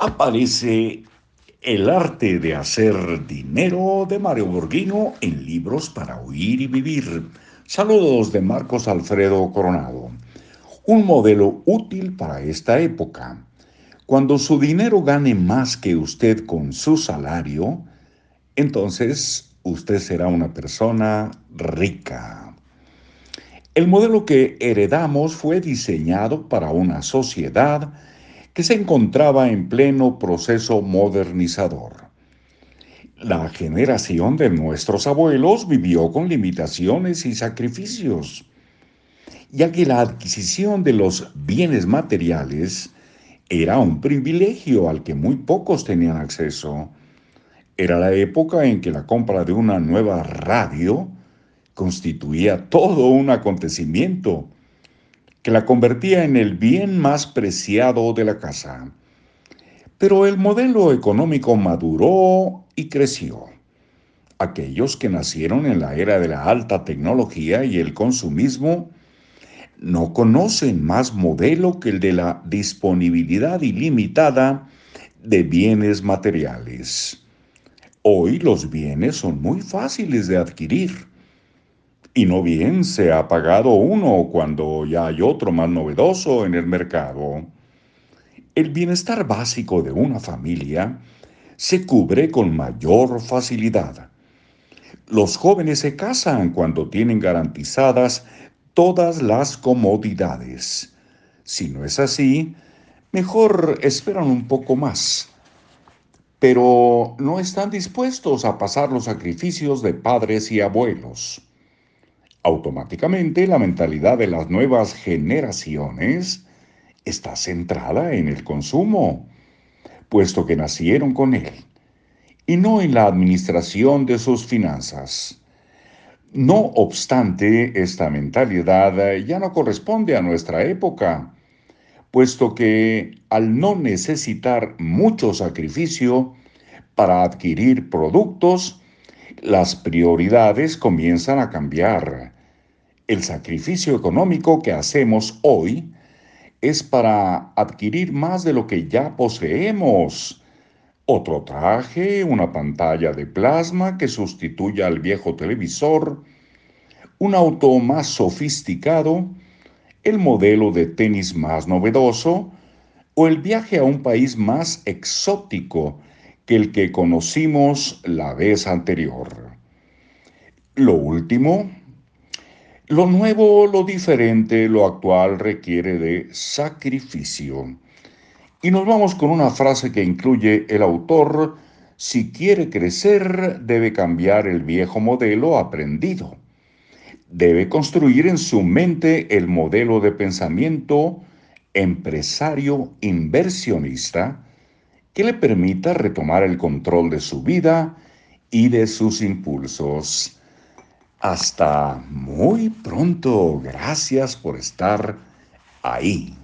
aparece El arte de hacer dinero de Mario Borghino en libros para oír y vivir. Saludos de Marcos Alfredo Coronado. Un modelo útil para esta época. Cuando su dinero gane más que usted con su salario, entonces usted será una persona rica. El modelo que heredamos fue diseñado para una sociedad que se encontraba en pleno proceso modernizador. La generación de nuestros abuelos vivió con limitaciones y sacrificios, ya que la adquisición de los bienes materiales era un privilegio al que muy pocos tenían acceso. Era la época en que la compra de una nueva radio constituía todo un acontecimiento que la convertía en el bien más preciado de la casa. Pero el modelo económico maduró y creció. Aquellos que nacieron en la era de la alta tecnología y el consumismo no conocen más modelo que el de la disponibilidad ilimitada de bienes materiales. Hoy los bienes son muy fáciles de adquirir y no bien se ha pagado uno cuando ya hay otro más novedoso en el mercado. El bienestar básico de una familia se cubre con mayor facilidad. Los jóvenes se casan cuando tienen garantizadas todas las comodidades. Si no es así, mejor esperan un poco más. Pero no están dispuestos a pasar los sacrificios de padres y abuelos. Automáticamente la mentalidad de las nuevas generaciones está centrada en el consumo, puesto que nacieron con él, y no en la administración de sus finanzas. No obstante, esta mentalidad ya no corresponde a nuestra época, puesto que al no necesitar mucho sacrificio para adquirir productos, las prioridades comienzan a cambiar. El sacrificio económico que hacemos hoy es para adquirir más de lo que ya poseemos. Otro traje, una pantalla de plasma que sustituya al viejo televisor, un auto más sofisticado, el modelo de tenis más novedoso o el viaje a un país más exótico el que conocimos la vez anterior. Lo último, lo nuevo, lo diferente, lo actual requiere de sacrificio. Y nos vamos con una frase que incluye el autor, si quiere crecer debe cambiar el viejo modelo aprendido. Debe construir en su mente el modelo de pensamiento empresario inversionista que le permita retomar el control de su vida y de sus impulsos. Hasta muy pronto. Gracias por estar ahí.